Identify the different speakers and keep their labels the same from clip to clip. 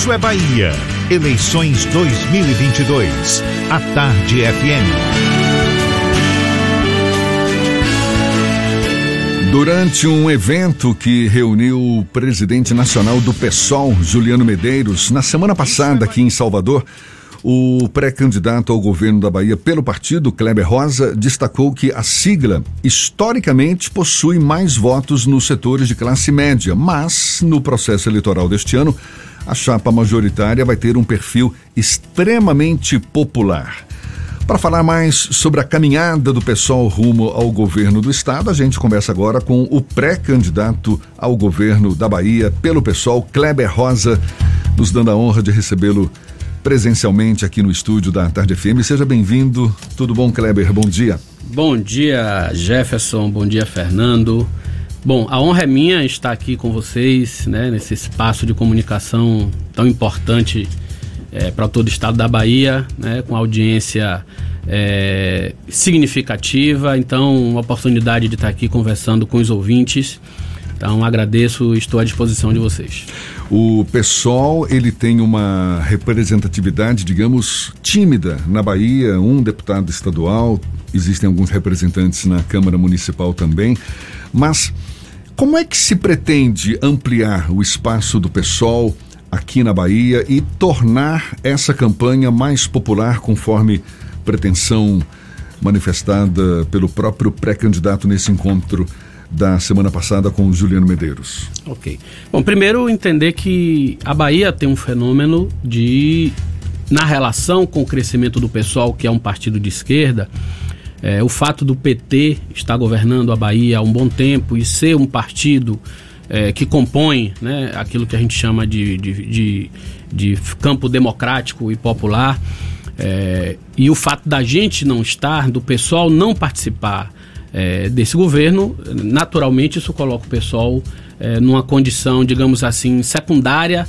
Speaker 1: Isso é Bahia. Eleições 2022. A Tarde FM.
Speaker 2: Durante um evento que reuniu o presidente nacional do PSOL, Juliano Medeiros, na semana passada aqui em Salvador, o pré-candidato ao governo da Bahia pelo partido, Kleber Rosa, destacou que a sigla historicamente possui mais votos nos setores de classe média, mas no processo eleitoral deste ano, a chapa majoritária vai ter um perfil extremamente popular. Para falar mais sobre a caminhada do pessoal rumo ao governo do estado, a gente conversa agora com o pré-candidato ao governo da Bahia pelo pessoal, Kleber Rosa, nos dando a honra de recebê-lo presencialmente aqui no estúdio da Tarde FM. Seja bem-vindo. Tudo bom, Kleber? Bom dia.
Speaker 3: Bom dia, Jefferson. Bom dia, Fernando. Bom, a honra é minha estar aqui com vocês, né, nesse espaço de comunicação tão importante é, para todo o estado da Bahia, né, com audiência é, significativa. Então, uma oportunidade de estar aqui conversando com os ouvintes. Então, agradeço e estou à disposição de vocês.
Speaker 2: O PSOL, ele tem uma representatividade, digamos, tímida na Bahia, um deputado estadual, existem alguns representantes na Câmara Municipal também, mas como é que se pretende ampliar o espaço do PSOL aqui na Bahia e tornar essa campanha mais popular conforme pretensão manifestada pelo próprio pré-candidato nesse encontro da semana passada com o Juliano Medeiros?
Speaker 3: Ok. Bom, primeiro entender que a Bahia tem um fenômeno de na relação com o crescimento do pessoal, que é um partido de esquerda, é, o fato do PT estar governando a Bahia há um bom tempo e ser um partido é, que compõe né, aquilo que a gente chama de, de, de, de campo democrático e popular, é, e o fato da gente não estar, do pessoal não participar é, desse governo, naturalmente isso coloca o pessoal é, numa condição, digamos assim, secundária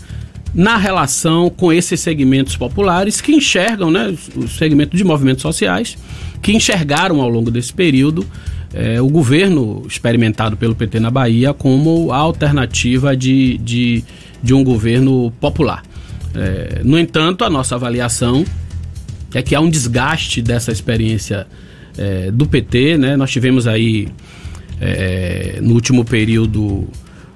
Speaker 3: na relação com esses segmentos populares que enxergam, né, os segmentos de movimentos sociais, que enxergaram ao longo desse período é, o governo experimentado pelo PT na Bahia como a alternativa de, de, de um governo popular. É, no entanto, a nossa avaliação é que há um desgaste dessa experiência é, do PT, né? Nós tivemos aí no último período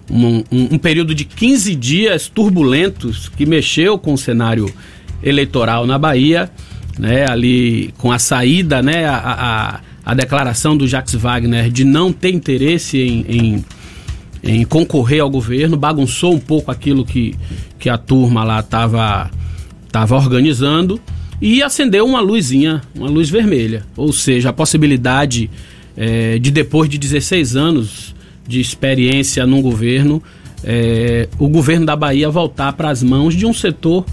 Speaker 3: um, um, período de 15 dias turbulentos que mexeu com o cenário eleitoral na Bahia, né, ali com a saída, né, a, a, a declaração do Jacques Wagner de não ter interesse em, em, em, concorrer ao governo, bagunçou um pouco aquilo que, que a turma lá estava tava organizando e acendeu uma luzinha, uma luz vermelha, ou seja, a possibilidade é, de depois de 16 anos de experiência num governo, é, o governo da Bahia voltar para as mãos de um setor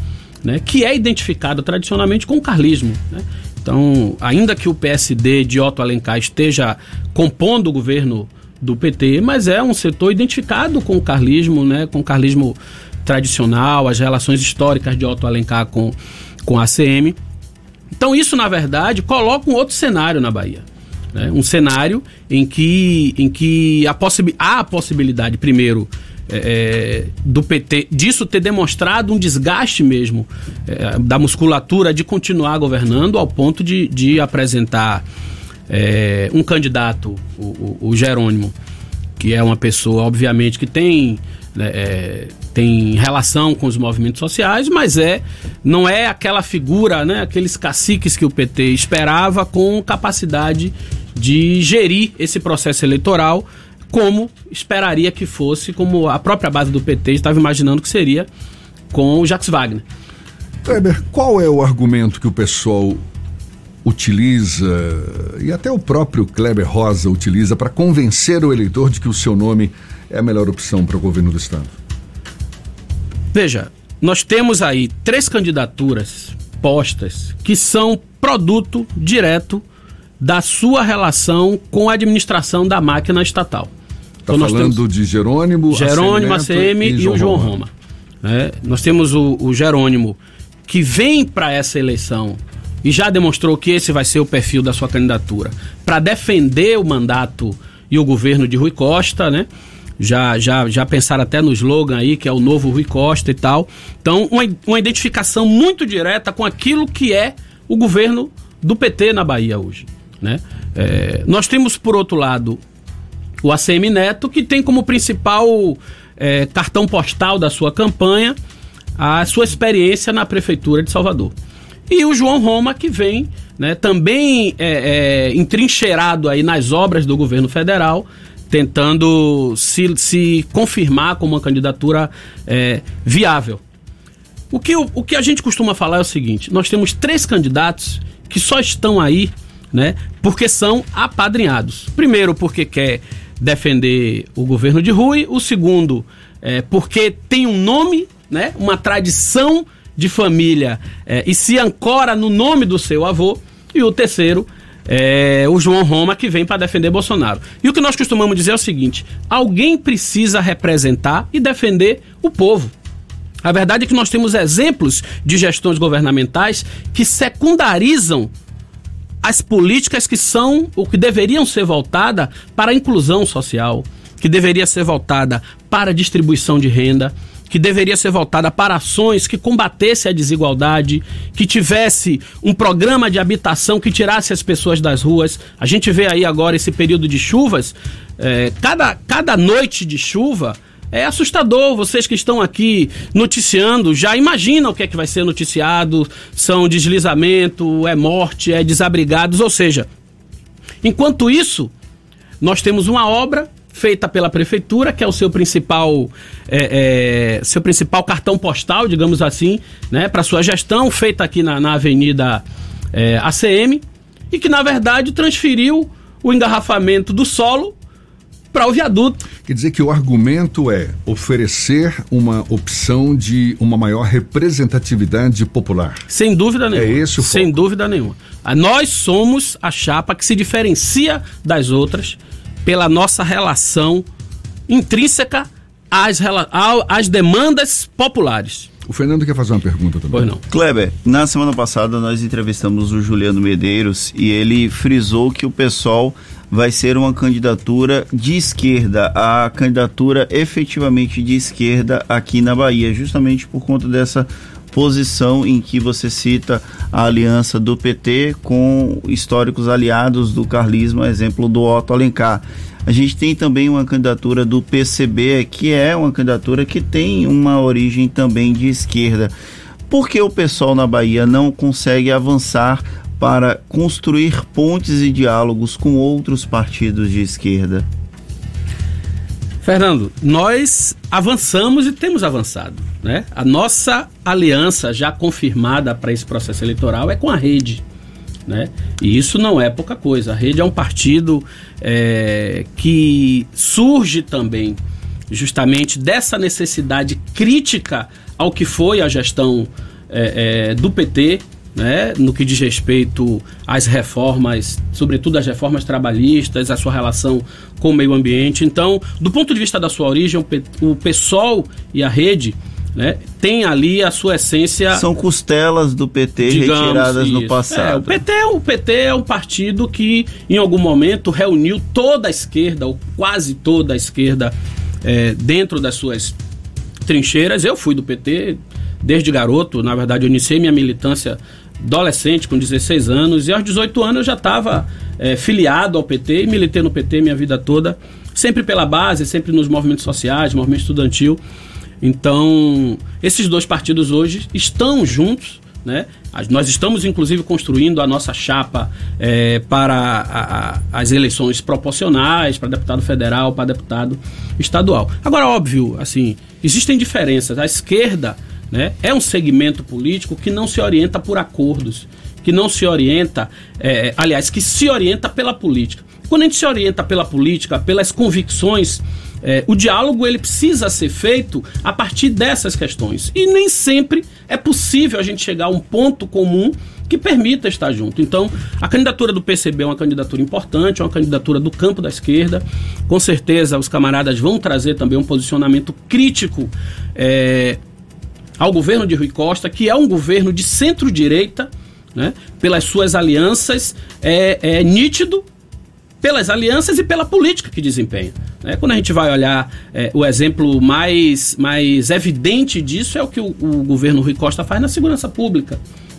Speaker 3: né, que é identificado tradicionalmente com o carlismo. Né? Então, ainda que o PSD de Otto Alencar esteja compondo o governo do PT, mas é um setor identificado com o carlismo, né, com o carlismo tradicional, as relações históricas de Otto Alencar com, com a ACM. Então, isso, na verdade, coloca um outro cenário na Bahia. Né? Um cenário em que, em que a possi há a possibilidade, primeiro, é, é, do PT, disso ter demonstrado um desgaste mesmo é, da musculatura de continuar governando ao ponto de, de apresentar é, um candidato, o, o, o, Jerônimo, que é uma pessoa, obviamente, que tem, né, é, tem relação com os movimentos sociais, mas é não é aquela figura, né, aqueles caciques que o PT esperava com capacidade de gerir esse processo eleitoral como esperaria que fosse, como a própria base do PT estava imaginando que seria com o Jacques Wagner.
Speaker 2: Kleber, qual é o argumento que o pessoal utiliza e até o próprio Kleber Rosa utiliza para convencer o eleitor de que o seu nome é a melhor opção para o governo do estado?
Speaker 3: Veja, nós temos aí três candidaturas postas que são produto direto da sua relação com a administração da máquina estatal.
Speaker 2: Está então, falando de Jerônimo,
Speaker 3: Jerônimo, ACM, e, e, o João Roma. Roma. É, nós temos o, o Jerônimo que vem para essa eleição e já demonstrou que esse vai ser o perfil da sua candidatura para defender o mandato e o governo de Rui Costa, né? Já, já, já pensaram até no slogan aí, que é o novo Rui Costa e tal. Então, uma, uma identificação muito direta com aquilo que é o governo do PT na Bahia hoje. Né? É, nós temos, por outro lado, o ACM Neto, que tem como principal é, cartão postal da sua campanha a sua experiência na Prefeitura de Salvador. E o João Roma, que vem né, também é, é, entrincheirado aí nas obras do governo federal, tentando se, se confirmar como uma candidatura é, viável. O que, o, o que a gente costuma falar é o seguinte: nós temos três candidatos que só estão aí né, porque são apadrinhados. Primeiro, porque quer defender o governo de Rui, o segundo, é, porque tem um nome, né, uma tradição de família é, e se ancora no nome do seu avô, e o terceiro, é, o João Roma, que vem para defender Bolsonaro. E o que nós costumamos dizer é o seguinte: alguém precisa representar e defender o povo. A verdade é que nós temos exemplos de gestões governamentais que secundarizam as políticas que são o que deveriam ser voltada para a inclusão social, que deveria ser voltada para a distribuição de renda que deveria ser voltada para ações que combatesse a desigualdade, que tivesse um programa de habitação que tirasse as pessoas das ruas. A gente vê aí agora esse período de chuvas, é, cada, cada noite de chuva é assustador. Vocês que estão aqui noticiando já imaginam o que é que vai ser noticiado: são deslizamento, é morte, é desabrigados. Ou seja, enquanto isso, nós temos uma obra feita pela prefeitura, que é o seu principal, é, é, seu principal cartão postal, digamos assim, né, para sua gestão, feita aqui na, na Avenida é, ACM, e que na verdade transferiu o engarrafamento do solo para o viaduto.
Speaker 2: Quer dizer que o argumento é oferecer uma opção de uma maior representatividade popular.
Speaker 3: Sem dúvida nenhuma.
Speaker 2: É esse o
Speaker 3: Sem
Speaker 2: foco.
Speaker 3: dúvida nenhuma. Nós somos a chapa que se diferencia das outras pela nossa relação intrínseca às, às demandas populares.
Speaker 2: O Fernando quer fazer uma pergunta também.
Speaker 3: Pois não.
Speaker 4: Kleber, na semana passada nós entrevistamos o Juliano Medeiros e ele frisou que o pessoal vai ser uma candidatura de esquerda, a candidatura efetivamente de esquerda aqui na Bahia, justamente por conta dessa posição em que você cita a aliança do PT com históricos aliados do carlismo, exemplo do Otto Alencar. A gente tem também uma candidatura do PCB, que é uma candidatura que tem uma origem também de esquerda. Por que o pessoal na Bahia não consegue avançar para construir pontes e diálogos com outros partidos de esquerda?
Speaker 3: Fernando, nós avançamos e temos avançado. Né? A nossa aliança já confirmada para esse processo eleitoral é com a rede. Né? E isso não é pouca coisa. A rede é um partido é, que surge também justamente dessa necessidade crítica ao que foi a gestão é, é, do PT né, no que diz respeito às reformas, sobretudo as reformas trabalhistas, a sua relação com o meio ambiente. Então, do ponto de vista da sua origem, o PSOL e a rede né, tem ali a sua essência.
Speaker 4: São costelas do PT digamos, retiradas isso. no passado.
Speaker 3: É, o, PT, o PT é um partido que, em algum momento, reuniu toda a esquerda, ou quase toda a esquerda, é, dentro das suas trincheiras. Eu fui do PT desde garoto, na verdade, eu iniciei minha militância adolescente, com 16 anos, e aos 18 anos eu já estava é, filiado ao PT e militei no PT minha vida toda, sempre pela base, sempre nos movimentos sociais, movimento estudantil. Então, esses dois partidos hoje estão juntos, né? Nós estamos, inclusive, construindo a nossa chapa é, para a, a, as eleições proporcionais, para deputado federal, para deputado estadual. Agora, óbvio, assim, existem diferenças. A esquerda né? É um segmento político que não se orienta por acordos, que não se orienta, é, aliás, que se orienta pela política. Quando a gente se orienta pela política, pelas convicções, é, o diálogo ele precisa ser feito a partir dessas questões. E nem sempre é possível a gente chegar a um ponto comum que permita estar junto. Então, a candidatura do PCB é uma candidatura importante, é uma candidatura do campo da esquerda. Com certeza, os camaradas vão trazer também um posicionamento crítico é, ao governo de Rui Costa, que é um governo de centro-direita, né, pelas suas alianças, é, é nítido pelas alianças e pela política que desempenha. Né? Quando a gente vai olhar é, o exemplo mais, mais evidente disso é o que o, o governo Rui Costa faz na segurança pública.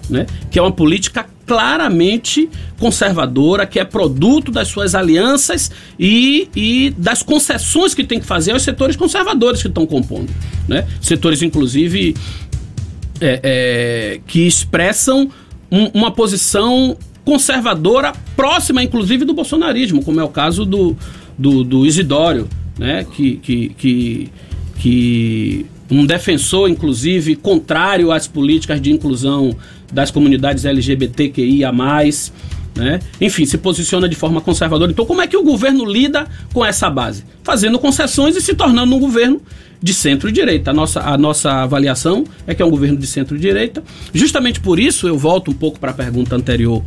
Speaker 3: Né? que é uma política claramente conservadora, que é produto das suas alianças e, e das concessões que tem que fazer aos setores conservadores que estão compondo. Né? Setores, inclusive, é, é, que expressam um, uma posição conservadora próxima, inclusive, do bolsonarismo, como é o caso do, do, do Isidório, né? que, que, que, que um defensor, inclusive, contrário às políticas de inclusão das comunidades LGBTQIA+, né? Enfim, se posiciona de forma conservadora. Então, como é que o governo lida com essa base? Fazendo concessões e se tornando um governo de centro-direita. A nossa, a nossa avaliação é que é um governo de centro-direita. Justamente por isso, eu volto um pouco para a pergunta anterior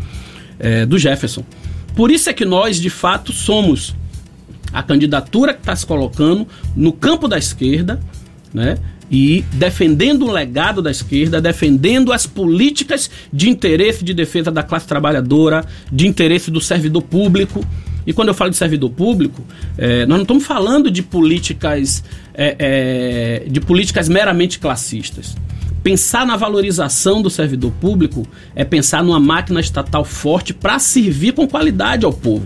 Speaker 3: é, do Jefferson. Por isso é que nós, de fato, somos a candidatura que está se colocando no campo da esquerda, né? e defendendo o legado da esquerda, defendendo as políticas de interesse de defesa da classe trabalhadora, de interesse do servidor público. E quando eu falo de servidor público, é, nós não estamos falando de políticas é, é, de políticas meramente classistas. Pensar na valorização do servidor público é pensar numa máquina estatal forte para servir com qualidade ao povo.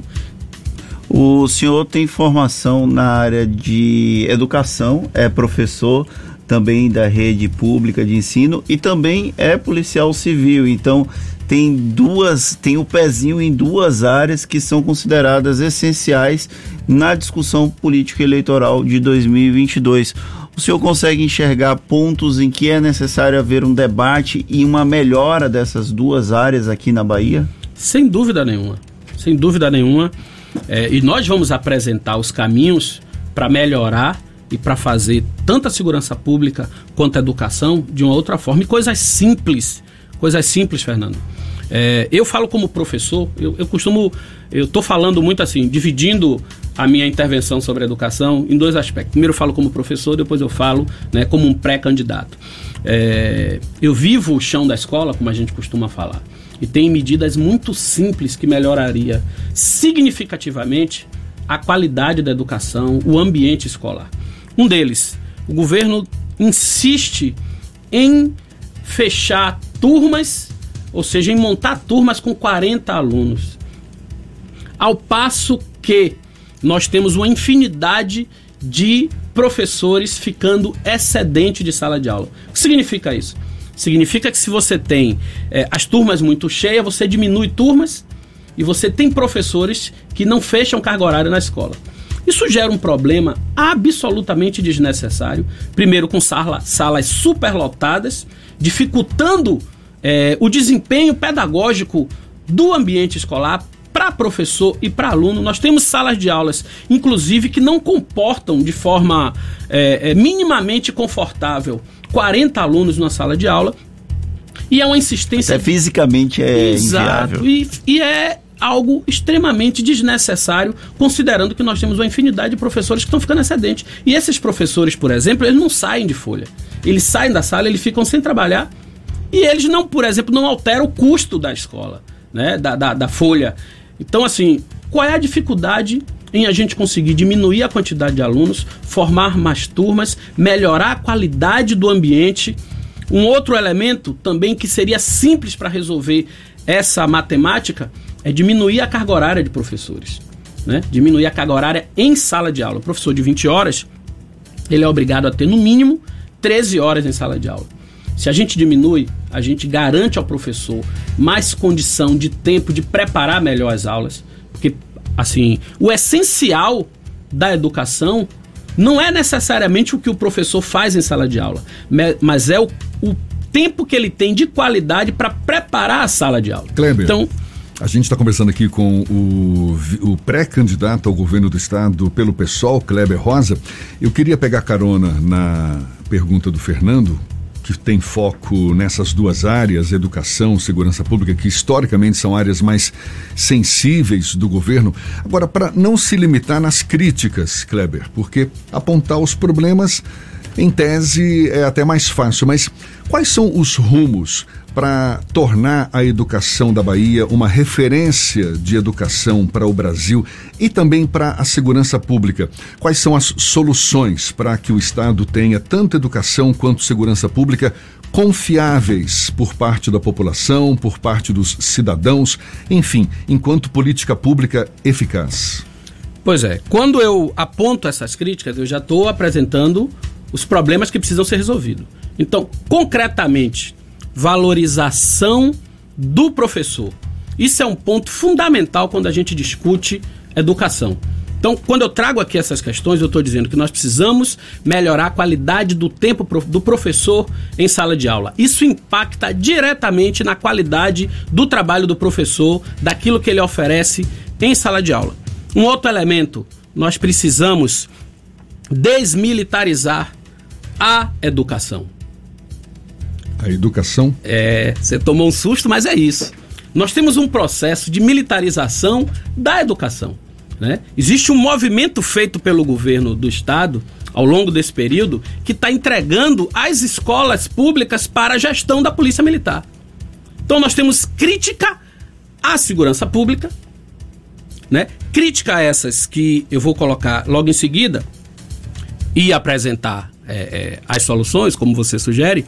Speaker 4: O senhor tem formação na área de educação, é professor também da rede pública de ensino e também é policial civil. Então tem duas, tem o um pezinho em duas áreas que são consideradas essenciais na discussão política eleitoral de 2022. O senhor consegue enxergar pontos em que é necessário haver um debate e uma melhora dessas duas áreas aqui na Bahia?
Speaker 3: Sem dúvida nenhuma. Sem dúvida nenhuma. É, e nós vamos apresentar os caminhos para melhorar e para fazer tanto a segurança pública quanto a educação de uma outra forma. E coisas simples, coisas simples, Fernando. É, eu falo como professor, eu, eu costumo, eu estou falando muito assim, dividindo a minha intervenção sobre a educação em dois aspectos. Primeiro eu falo como professor, depois eu falo né, como um pré-candidato. É, eu vivo o chão da escola, como a gente costuma falar, e tem medidas muito simples que melhoraria significativamente a qualidade da educação, o ambiente escolar. Um deles, o governo insiste em fechar turmas, ou seja, em montar turmas com 40 alunos. Ao passo que nós temos uma infinidade de professores ficando excedente de sala de aula. O que significa isso? Significa que se você tem é, as turmas muito cheias, você diminui turmas e você tem professores que não fecham carga horária na escola. Isso gera um problema absolutamente desnecessário. Primeiro, com sala, salas superlotadas, dificultando é, o desempenho pedagógico do ambiente escolar para professor e para aluno. Nós temos salas de aulas, inclusive, que não comportam de forma é, é, minimamente confortável 40 alunos numa sala de aula. E é uma insistência.
Speaker 4: Até fisicamente é
Speaker 3: Exato.
Speaker 4: inviável.
Speaker 3: E, e é algo extremamente desnecessário, considerando que nós temos uma infinidade de professores que estão ficando excedentes. E esses professores, por exemplo, eles não saem de folha. Eles saem da sala, eles ficam sem trabalhar e eles não, por exemplo, não alteram o custo da escola, né? da, da, da folha. Então, assim, qual é a dificuldade em a gente conseguir diminuir a quantidade de alunos, formar mais turmas, melhorar a qualidade do ambiente? Um outro elemento também que seria simples para resolver essa matemática é diminuir a carga horária de professores. Né? Diminuir a carga horária em sala de aula. O professor de 20 horas, ele é obrigado a ter no mínimo 13 horas em sala de aula. Se a gente diminui, a gente garante ao professor mais condição de tempo de preparar melhor as aulas, porque assim, o essencial da educação não é necessariamente o que o professor faz em sala de aula, mas é o, o tempo que ele tem de qualidade para preparar a sala de aula.
Speaker 2: Kleber. Então, a gente está conversando aqui com o, o pré-candidato ao governo do estado pelo PSOL, Kleber Rosa. Eu queria pegar carona na pergunta do Fernando, que tem foco nessas duas áreas, educação, segurança pública, que historicamente são áreas mais sensíveis do governo. Agora, para não se limitar nas críticas, Kleber, porque apontar os problemas Em tese é até mais fácil, mas quais são os rumos para tornar a educação da Bahia uma referência de educação para o Brasil e também para a segurança pública. Quais são as soluções para que o Estado tenha tanto educação quanto segurança pública confiáveis por parte da população, por parte dos cidadãos, enfim, enquanto política pública eficaz?
Speaker 3: Pois é, quando eu aponto essas críticas, eu já estou apresentando os problemas que precisam ser resolvidos. Então, concretamente, valorização do professor. Isso é um ponto fundamental quando a gente discute educação. Então, quando eu trago aqui essas questões, eu estou dizendo que nós precisamos melhorar a qualidade do tempo do professor em sala de aula. Isso impacta diretamente na qualidade do trabalho do professor, daquilo que ele oferece em sala de aula. Um outro elemento, nós precisamos desmilitarizar a educação.
Speaker 2: A educação?
Speaker 3: É, você tomou um susto, mas é isso. Nós temos um processo de militarização da educação. Né? Existe um movimento feito pelo governo do estado ao longo desse período que está entregando as escolas públicas para a gestão da polícia militar. Então nós temos crítica à segurança pública, né? Crítica a essas que eu vou colocar logo em seguida e apresentar é, é, as soluções, como você sugere.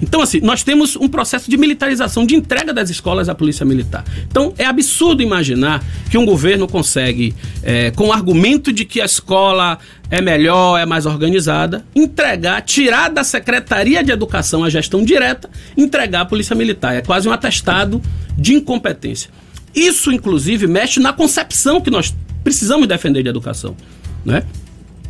Speaker 3: Então, assim, nós temos um processo de militarização, de entrega das escolas à polícia militar. Então, é absurdo imaginar que um governo consegue, é, com o argumento de que a escola é melhor, é mais organizada, entregar, tirar da Secretaria de Educação a gestão direta, entregar à polícia militar. É quase um atestado de incompetência. Isso, inclusive, mexe na concepção que nós precisamos defender de educação. Né?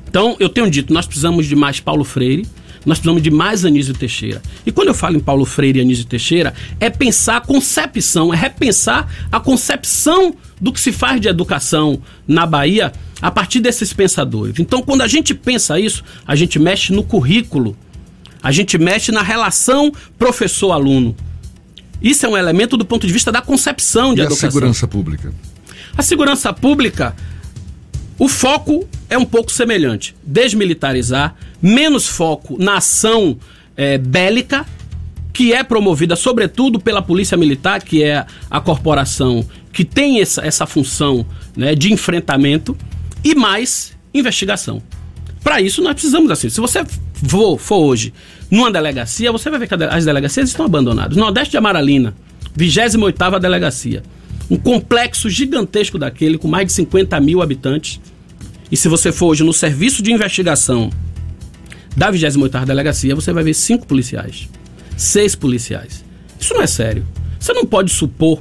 Speaker 3: Então, eu tenho dito, nós precisamos de mais Paulo Freire, nós precisamos de mais Anísio Teixeira. E quando eu falo em Paulo Freire e Anísio Teixeira, é pensar a concepção, é repensar a concepção do que se faz de educação na Bahia a partir desses pensadores. Então, quando a gente pensa isso, a gente mexe no currículo, a gente mexe na relação professor-aluno. Isso é um elemento do ponto de vista da concepção de
Speaker 2: e
Speaker 3: educação.
Speaker 2: a segurança pública?
Speaker 3: A segurança pública, o foco é um pouco semelhante. Desmilitarizar, menos foco na ação é, bélica, que é promovida sobretudo pela Polícia Militar, que é a corporação que tem essa, essa função né, de enfrentamento, e mais investigação. Para isso, nós precisamos assim. Se você for, for, hoje numa delegacia, você vai ver que as delegacias estão abandonadas. Nordeste de Amaralina, 28 delegacia. Um complexo gigantesco daquele, com mais de 50 mil habitantes. E se você for hoje no serviço de investigação da 28ª Delegacia, você vai ver cinco policiais, seis policiais. Isso não é sério. Você não pode supor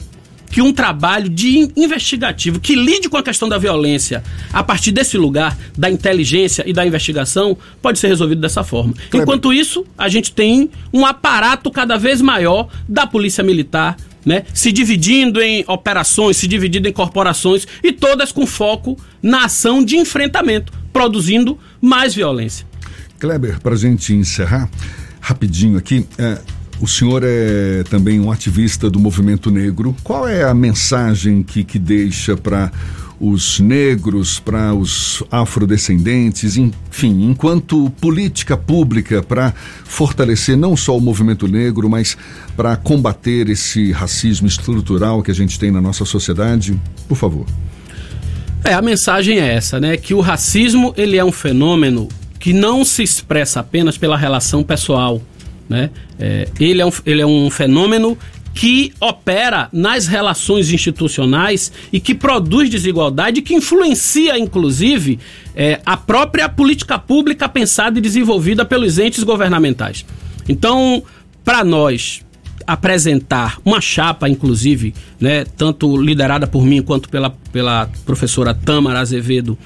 Speaker 3: que um trabalho de investigativo que lide com a questão da violência a partir desse lugar, da inteligência e da investigação, pode ser resolvido dessa forma. Enquanto isso, a gente tem um aparato cada vez maior da Polícia Militar, né, se dividindo em operações, se dividindo em corporações e todas com foco na ação de enfrentamento, produzindo mais violência.
Speaker 2: Kleber, para gente encerrar, rapidinho aqui, é, o senhor é também um ativista do movimento negro. Qual é a mensagem que, que deixa para os negros, para os afrodescendentes, enfim, enquanto política pública para fortalecer não só o movimento negro, mas para combater esse racismo estrutural que a gente tem na nossa sociedade? Por favor.
Speaker 3: É, a mensagem é essa, né? Que o racismo ele é um fenômeno que não se expressa apenas pela relação pessoal. Né? É, ele, é um, ele é um fenômeno que opera nas relações institucionais e que produz desigualdade, que influencia, inclusive, é, a própria política pública pensada e desenvolvida pelos entes governamentais. Então, para nós apresentar uma chapa, inclusive, né, tanto liderada por mim quanto pela, pela professora Tamara Azevedo,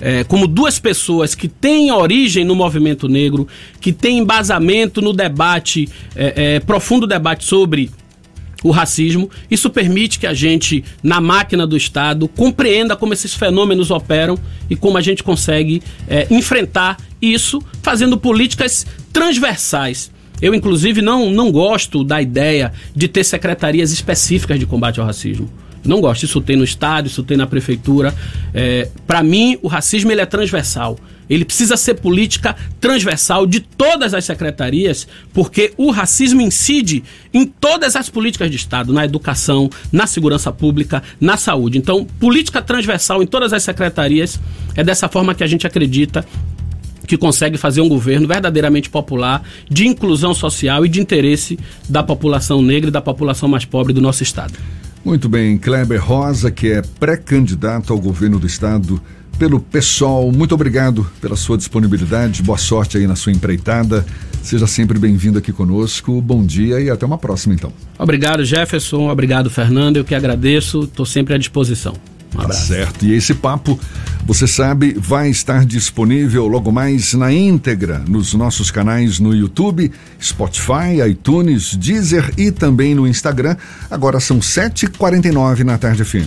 Speaker 3: é, como duas pessoas que têm origem no movimento negro, que têm embasamento no debate, é, é, profundo debate sobre o racismo. Isso permite que a gente, na máquina do Estado, compreenda como esses fenômenos operam e como a gente consegue é, enfrentar isso fazendo políticas transversais. Eu, inclusive, não, não gosto da ideia de ter secretarias específicas de combate ao racismo. Não gosto. Isso tem no Estado, isso tem na prefeitura. É, Para mim, o racismo ele é transversal. ele precisa ser política transversal de todas as secretarias, porque o racismo incide em todas as políticas de Estado, na educação, na segurança pública, na saúde. Então, política transversal em todas as secretarias é dessa forma que a gente acredita que consegue fazer um governo verdadeiramente popular, de inclusão social e de interesse da população negra e da população mais pobre do nosso estado.
Speaker 2: Muito bem, Kleber Rosa, que é pré-candidato ao governo do estado pelo PSOL. Muito obrigado pela sua disponibilidade. Boa sorte aí na sua empreitada. Seja sempre bem-vindo aqui conosco. Bom dia e até uma próxima, então.
Speaker 3: Obrigado, Jefferson. Obrigado, Fernando. Eu que agradeço. Estou sempre à disposição.
Speaker 2: Um tá certo. E esse papo, você sabe, vai estar disponível logo mais na íntegra nos nossos canais no YouTube, Spotify, iTunes, Deezer e também no Instagram. Agora são 7h49 na tarde fim.